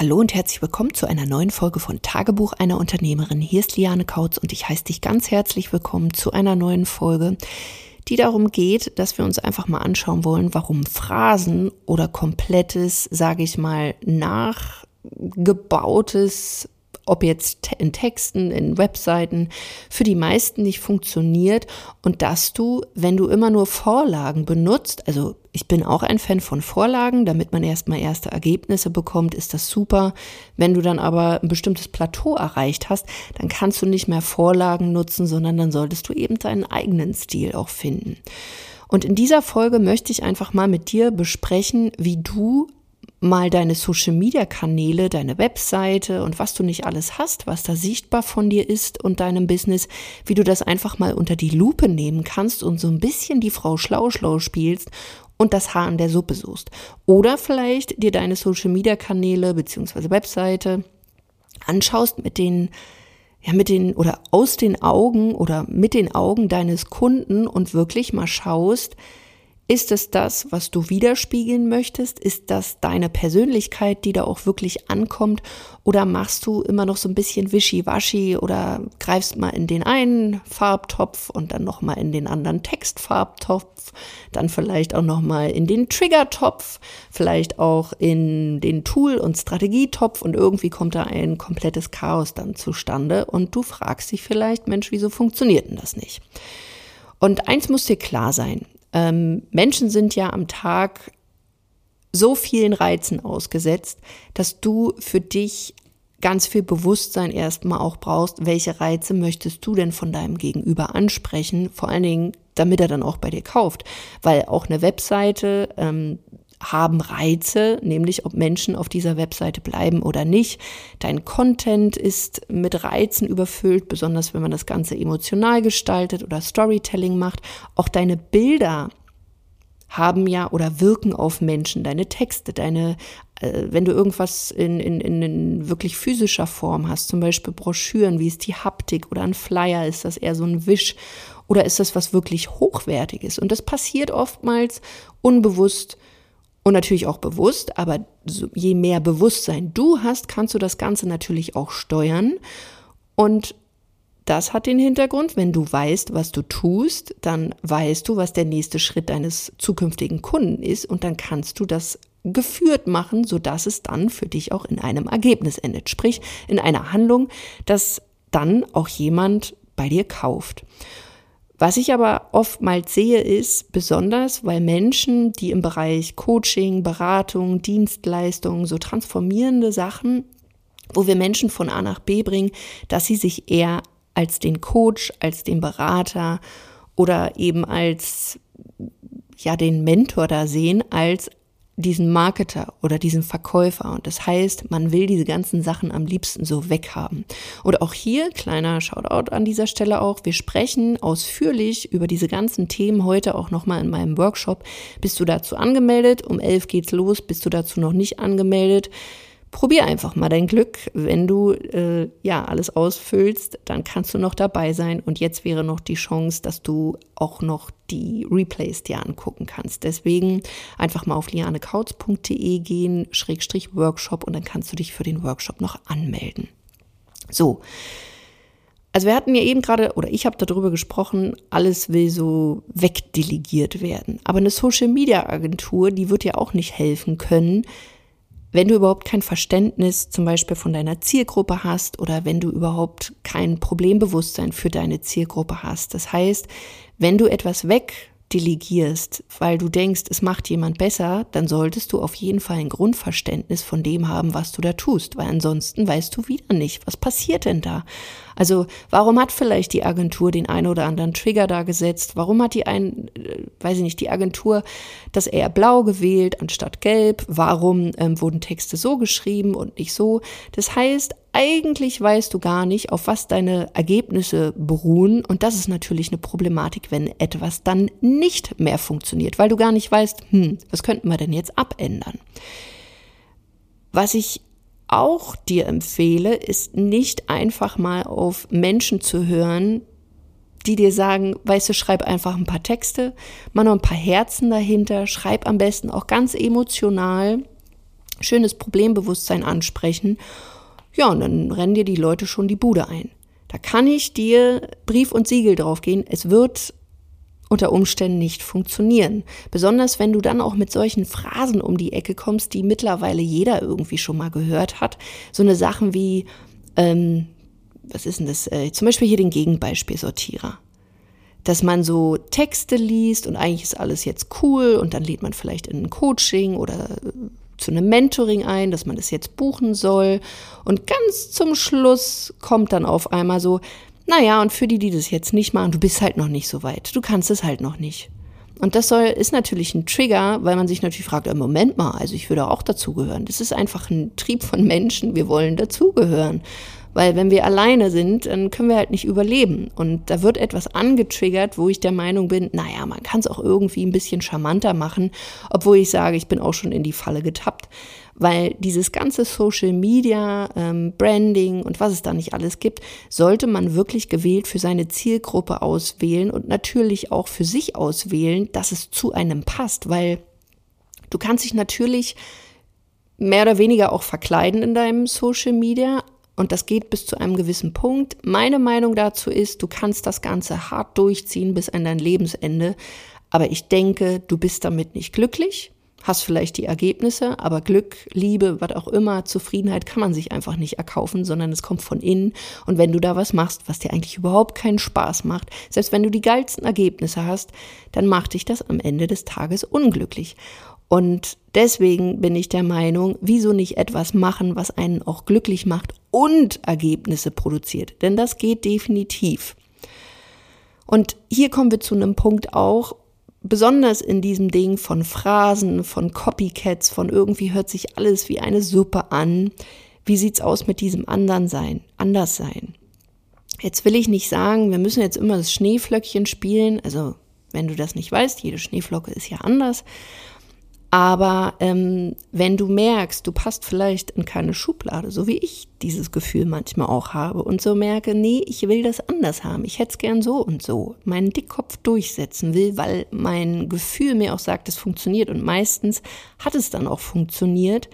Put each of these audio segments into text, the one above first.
Hallo und herzlich willkommen zu einer neuen Folge von Tagebuch einer Unternehmerin. Hier ist Liane Kautz und ich heiße dich ganz herzlich willkommen zu einer neuen Folge, die darum geht, dass wir uns einfach mal anschauen wollen, warum Phrasen oder komplettes, sage ich mal, nachgebautes ob jetzt in Texten, in Webseiten, für die meisten nicht funktioniert und dass du, wenn du immer nur Vorlagen benutzt, also ich bin auch ein Fan von Vorlagen, damit man erstmal erste Ergebnisse bekommt, ist das super. Wenn du dann aber ein bestimmtes Plateau erreicht hast, dann kannst du nicht mehr Vorlagen nutzen, sondern dann solltest du eben deinen eigenen Stil auch finden. Und in dieser Folge möchte ich einfach mal mit dir besprechen, wie du mal deine Social Media Kanäle, deine Webseite und was du nicht alles hast, was da sichtbar von dir ist und deinem Business, wie du das einfach mal unter die Lupe nehmen kannst und so ein bisschen die Frau schlau schlau spielst und das Haar in der Suppe suchst. Oder vielleicht dir deine Social Media Kanäle beziehungsweise Webseite anschaust mit den ja, mit den oder aus den Augen oder mit den Augen deines Kunden und wirklich mal schaust, ist es das, was du widerspiegeln möchtest? Ist das deine Persönlichkeit, die da auch wirklich ankommt? Oder machst du immer noch so ein bisschen wischiwaschi oder greifst mal in den einen Farbtopf und dann nochmal in den anderen Textfarbtopf, dann vielleicht auch nochmal in den Triggertopf, vielleicht auch in den Tool- und Strategietopf und irgendwie kommt da ein komplettes Chaos dann zustande und du fragst dich vielleicht, Mensch, wieso funktioniert denn das nicht? Und eins muss dir klar sein, ähm, Menschen sind ja am Tag so vielen Reizen ausgesetzt, dass du für dich ganz viel Bewusstsein erstmal auch brauchst, welche Reize möchtest du denn von deinem Gegenüber ansprechen, vor allen Dingen, damit er dann auch bei dir kauft. Weil auch eine Webseite ähm, haben Reize, nämlich ob Menschen auf dieser Webseite bleiben oder nicht. Dein Content ist mit Reizen überfüllt, besonders wenn man das Ganze emotional gestaltet oder Storytelling macht. Auch deine Bilder haben ja oder wirken auf Menschen, deine Texte, deine, äh, wenn du irgendwas in, in, in wirklich physischer Form hast, zum Beispiel Broschüren, wie ist die Haptik oder ein Flyer, ist das eher so ein Wisch oder ist das was wirklich Hochwertiges? Und das passiert oftmals unbewusst und natürlich auch bewusst, aber je mehr Bewusstsein du hast, kannst du das Ganze natürlich auch steuern. Und das hat den Hintergrund, wenn du weißt, was du tust, dann weißt du, was der nächste Schritt deines zukünftigen Kunden ist und dann kannst du das geführt machen, sodass es dann für dich auch in einem Ergebnis endet, sprich in einer Handlung, dass dann auch jemand bei dir kauft. Was ich aber oftmals sehe, ist besonders, weil Menschen, die im Bereich Coaching, Beratung, Dienstleistungen, so transformierende Sachen, wo wir Menschen von A nach B bringen, dass sie sich eher als den Coach, als den Berater oder eben als ja den Mentor da sehen, als diesen Marketer oder diesen Verkäufer. Und das heißt, man will diese ganzen Sachen am liebsten so weghaben. Und auch hier, kleiner Shoutout an dieser Stelle auch, wir sprechen ausführlich über diese ganzen Themen heute auch nochmal in meinem Workshop. Bist du dazu angemeldet? Um elf geht's los. Bist du dazu noch nicht angemeldet? Probier einfach mal dein Glück. Wenn du äh, ja alles ausfüllst, dann kannst du noch dabei sein. Und jetzt wäre noch die Chance, dass du auch noch die Replays dir angucken kannst. Deswegen einfach mal auf lianekautz.de gehen, Schrägstrich Workshop und dann kannst du dich für den Workshop noch anmelden. So. Also wir hatten ja eben gerade, oder ich habe darüber gesprochen, alles will so wegdelegiert werden. Aber eine Social-Media-Agentur, die wird ja auch nicht helfen können, wenn du überhaupt kein Verständnis zum Beispiel von deiner Zielgruppe hast oder wenn du überhaupt kein Problembewusstsein für deine Zielgruppe hast. Das heißt, wenn du etwas wegdelegierst, weil du denkst, es macht jemand besser, dann solltest du auf jeden Fall ein Grundverständnis von dem haben, was du da tust, weil ansonsten weißt du wieder nicht, was passiert denn da. Also warum hat vielleicht die Agentur den einen oder anderen Trigger da gesetzt? Warum hat die ein, äh, weiß ich nicht, die Agentur das eher blau gewählt anstatt gelb? Warum ähm, wurden Texte so geschrieben und nicht so? Das heißt, eigentlich weißt du gar nicht, auf was deine Ergebnisse beruhen. Und das ist natürlich eine Problematik, wenn etwas dann nicht mehr funktioniert, weil du gar nicht weißt, hm, was könnten wir denn jetzt abändern? Was ich auch dir empfehle, ist nicht einfach mal auf Menschen zu hören, die dir sagen, weißt du, schreib einfach ein paar Texte, mach noch ein paar Herzen dahinter, schreib am besten auch ganz emotional, schönes Problembewusstsein ansprechen. Ja, und dann rennen dir die Leute schon die Bude ein. Da kann ich dir Brief und Siegel draufgehen. Es wird unter Umständen nicht funktionieren. Besonders wenn du dann auch mit solchen Phrasen um die Ecke kommst, die mittlerweile jeder irgendwie schon mal gehört hat. So eine Sachen wie, ähm, was ist denn das? Äh, zum Beispiel hier den Gegenbeispielsortierer. Dass man so Texte liest und eigentlich ist alles jetzt cool und dann lädt man vielleicht in ein Coaching oder zu einem Mentoring ein, dass man das jetzt buchen soll. Und ganz zum Schluss kommt dann auf einmal so, naja, und für die, die das jetzt nicht machen, du bist halt noch nicht so weit. Du kannst es halt noch nicht. Und das soll, ist natürlich ein Trigger, weil man sich natürlich fragt, im Moment mal, also ich würde auch dazugehören. Das ist einfach ein Trieb von Menschen, wir wollen dazugehören. Weil wenn wir alleine sind, dann können wir halt nicht überleben. Und da wird etwas angetriggert, wo ich der Meinung bin, naja, man kann es auch irgendwie ein bisschen charmanter machen, obwohl ich sage, ich bin auch schon in die Falle getappt. Weil dieses ganze Social Media, ähm, Branding und was es da nicht alles gibt, sollte man wirklich gewählt für seine Zielgruppe auswählen und natürlich auch für sich auswählen, dass es zu einem passt. Weil du kannst dich natürlich mehr oder weniger auch verkleiden in deinem Social Media, und das geht bis zu einem gewissen Punkt. Meine Meinung dazu ist, du kannst das Ganze hart durchziehen bis an dein Lebensende. Aber ich denke, du bist damit nicht glücklich, hast vielleicht die Ergebnisse, aber Glück, Liebe, was auch immer, Zufriedenheit kann man sich einfach nicht erkaufen, sondern es kommt von innen. Und wenn du da was machst, was dir eigentlich überhaupt keinen Spaß macht, selbst wenn du die geilsten Ergebnisse hast, dann macht dich das am Ende des Tages unglücklich. Und deswegen bin ich der Meinung, wieso nicht etwas machen, was einen auch glücklich macht und Ergebnisse produziert? Denn das geht definitiv. Und hier kommen wir zu einem Punkt auch, besonders in diesem Ding von Phrasen, von Copycats, von irgendwie hört sich alles wie eine Suppe an. Wie sieht's aus mit diesem anderen sein, anders sein? Jetzt will ich nicht sagen, wir müssen jetzt immer das Schneeflöckchen spielen. Also, wenn du das nicht weißt, jede Schneeflocke ist ja anders. Aber ähm, wenn du merkst, du passt vielleicht in keine Schublade, so wie ich dieses Gefühl manchmal auch habe und so merke, nee, ich will das anders haben, ich hätte es gern so und so, meinen Dickkopf durchsetzen will, weil mein Gefühl mir auch sagt, es funktioniert und meistens hat es dann auch funktioniert,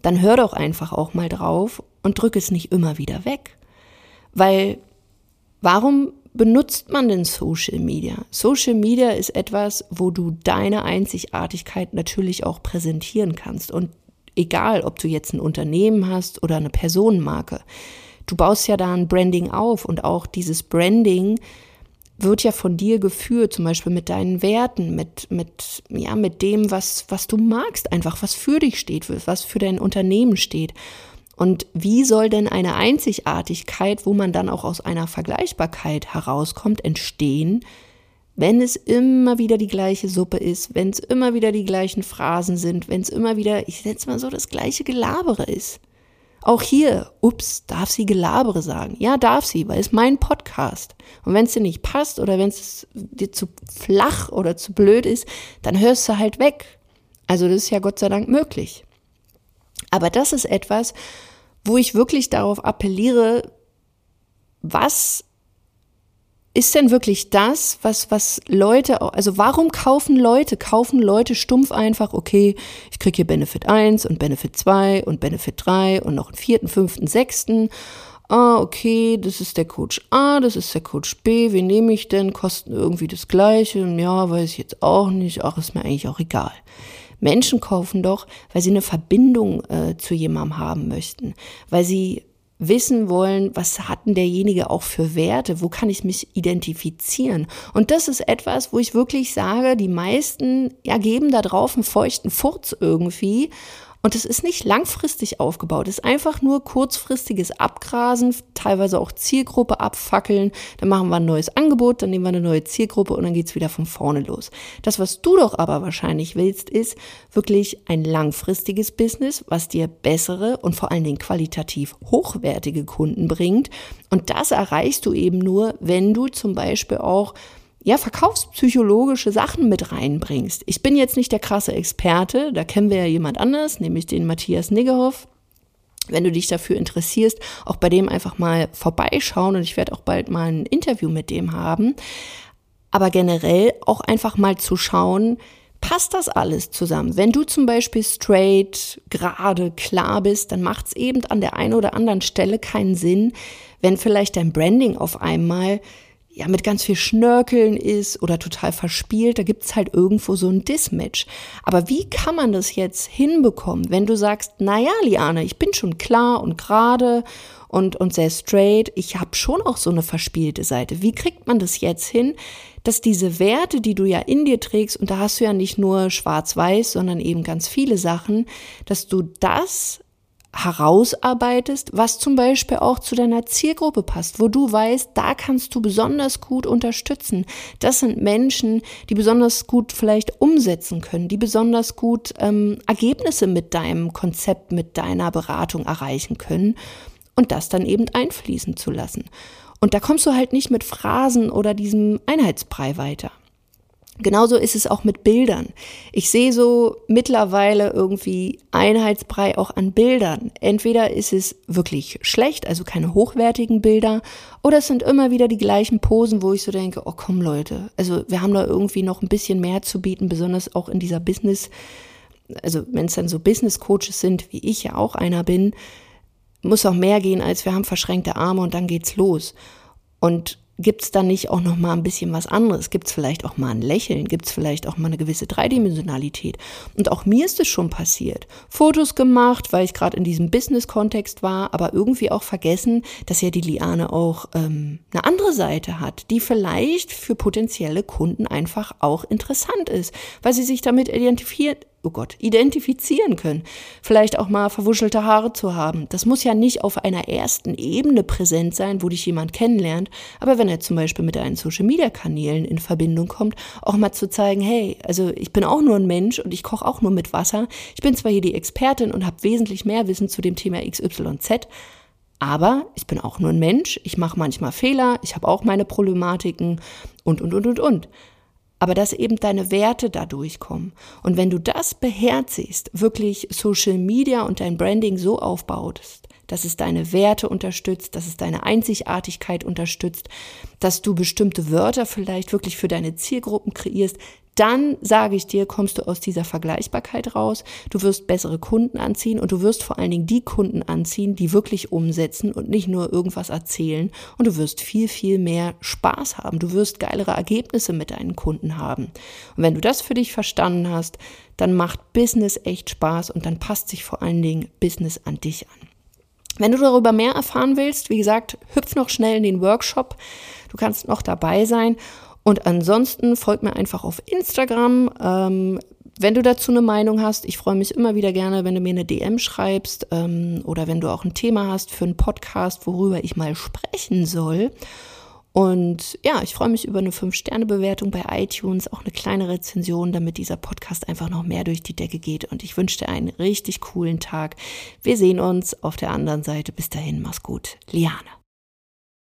dann hör doch einfach auch mal drauf und drück es nicht immer wieder weg. Weil warum benutzt man denn Social Media? Social Media ist etwas, wo du deine Einzigartigkeit natürlich auch präsentieren kannst. Und egal, ob du jetzt ein Unternehmen hast oder eine Personenmarke, du baust ja da ein Branding auf und auch dieses Branding wird ja von dir geführt, zum Beispiel mit deinen Werten, mit, mit, ja, mit dem, was, was du magst, einfach, was für dich steht, was für dein Unternehmen steht. Und wie soll denn eine Einzigartigkeit, wo man dann auch aus einer Vergleichbarkeit herauskommt, entstehen, wenn es immer wieder die gleiche Suppe ist, wenn es immer wieder die gleichen Phrasen sind, wenn es immer wieder, ich setze mal so, das gleiche Gelabere ist. Auch hier, ups, darf sie Gelabere sagen? Ja, darf sie, weil es mein Podcast. Und wenn es dir nicht passt oder wenn es dir zu flach oder zu blöd ist, dann hörst du halt weg. Also das ist ja Gott sei Dank möglich. Aber das ist etwas, wo ich wirklich darauf appelliere, was ist denn wirklich das, was, was Leute, also warum kaufen Leute? Kaufen Leute stumpf einfach, okay, ich kriege hier Benefit 1 und Benefit 2 und Benefit 3 und noch einen vierten, fünften, sechsten. Ah, okay, das ist der Coach A, das ist der Coach B, wen nehme ich denn? Kosten irgendwie das gleiche. Ja, weiß ich jetzt auch nicht. Ach, ist mir eigentlich auch egal. Menschen kaufen doch, weil sie eine Verbindung äh, zu jemandem haben möchten, weil sie wissen wollen, was hat denn derjenige auch für Werte, wo kann ich mich identifizieren. Und das ist etwas, wo ich wirklich sage, die meisten ja, geben da drauf einen feuchten Furz irgendwie und es ist nicht langfristig aufgebaut, es ist einfach nur kurzfristiges Abgrasen, teilweise auch Zielgruppe abfackeln. Dann machen wir ein neues Angebot, dann nehmen wir eine neue Zielgruppe und dann geht's wieder von vorne los. Das, was du doch aber wahrscheinlich willst, ist wirklich ein langfristiges Business, was dir bessere und vor allen Dingen qualitativ hochwertige Kunden bringt. Und das erreichst du eben nur, wenn du zum Beispiel auch ja, verkaufspsychologische Sachen mit reinbringst. Ich bin jetzt nicht der krasse Experte, da kennen wir ja jemand anders, nämlich den Matthias Niggerhoff. Wenn du dich dafür interessierst, auch bei dem einfach mal vorbeischauen und ich werde auch bald mal ein Interview mit dem haben. Aber generell auch einfach mal zu schauen, passt das alles zusammen. Wenn du zum Beispiel straight, gerade, klar bist, dann macht es eben an der einen oder anderen Stelle keinen Sinn, wenn vielleicht dein Branding auf einmal ja mit ganz viel Schnörkeln ist oder total verspielt, da gibt's halt irgendwo so ein Dismatch. Aber wie kann man das jetzt hinbekommen, wenn du sagst, na ja, Liane, ich bin schon klar und gerade und, und sehr straight, ich habe schon auch so eine verspielte Seite. Wie kriegt man das jetzt hin, dass diese Werte, die du ja in dir trägst, und da hast du ja nicht nur schwarz-weiß, sondern eben ganz viele Sachen, dass du das herausarbeitest, was zum Beispiel auch zu deiner Zielgruppe passt, wo du weißt, da kannst du besonders gut unterstützen. Das sind Menschen, die besonders gut vielleicht umsetzen können, die besonders gut ähm, Ergebnisse mit deinem Konzept, mit deiner Beratung erreichen können und das dann eben einfließen zu lassen. Und da kommst du halt nicht mit Phrasen oder diesem Einheitsbrei weiter. Genauso ist es auch mit Bildern. Ich sehe so mittlerweile irgendwie Einheitsbrei auch an Bildern. Entweder ist es wirklich schlecht, also keine hochwertigen Bilder, oder es sind immer wieder die gleichen Posen, wo ich so denke, oh komm Leute, also wir haben da irgendwie noch ein bisschen mehr zu bieten, besonders auch in dieser Business, also wenn es dann so Business Coaches sind, wie ich ja auch einer bin, muss auch mehr gehen, als wir haben verschränkte Arme und dann geht's los. Und gibt es dann nicht auch noch mal ein bisschen was anderes? Gibt es vielleicht auch mal ein Lächeln? Gibt es vielleicht auch mal eine gewisse Dreidimensionalität? Und auch mir ist es schon passiert. Fotos gemacht, weil ich gerade in diesem Business-Kontext war, aber irgendwie auch vergessen, dass ja die Liane auch ähm, eine andere Seite hat, die vielleicht für potenzielle Kunden einfach auch interessant ist, weil sie sich damit identifiziert, oh Gott, identifizieren können. Vielleicht auch mal verwuschelte Haare zu haben. Das muss ja nicht auf einer ersten Ebene präsent sein, wo dich jemand kennenlernt. Aber wenn er zum Beispiel mit deinen Social Media Kanälen in Verbindung kommt, auch mal zu zeigen, hey, also ich bin auch nur ein Mensch und ich koche auch nur mit Wasser. Ich bin zwar hier die Expertin und habe wesentlich mehr Wissen zu dem Thema XYZ, aber ich bin auch nur ein Mensch, ich mache manchmal Fehler, ich habe auch meine Problematiken und, und, und, und, und aber dass eben deine Werte da durchkommen. Und wenn du das beherzigst, wirklich Social Media und dein Branding so aufbaust, dass es deine Werte unterstützt, dass es deine Einzigartigkeit unterstützt, dass du bestimmte Wörter vielleicht wirklich für deine Zielgruppen kreierst, dann sage ich dir, kommst du aus dieser Vergleichbarkeit raus, du wirst bessere Kunden anziehen und du wirst vor allen Dingen die Kunden anziehen, die wirklich umsetzen und nicht nur irgendwas erzählen und du wirst viel, viel mehr Spaß haben, du wirst geilere Ergebnisse mit deinen Kunden haben. Und wenn du das für dich verstanden hast, dann macht Business echt Spaß und dann passt sich vor allen Dingen Business an dich an. Wenn du darüber mehr erfahren willst, wie gesagt, hüpf noch schnell in den Workshop. Du kannst noch dabei sein und ansonsten folgt mir einfach auf Instagram. Ähm, wenn du dazu eine Meinung hast, ich freue mich immer wieder gerne, wenn du mir eine DM schreibst ähm, oder wenn du auch ein Thema hast für einen Podcast, worüber ich mal sprechen soll. Und ja, ich freue mich über eine 5-Sterne-Bewertung bei iTunes, auch eine kleine Rezension, damit dieser Podcast einfach noch mehr durch die Decke geht. Und ich wünsche dir einen richtig coolen Tag. Wir sehen uns auf der anderen Seite. Bis dahin, mach's gut. Liane.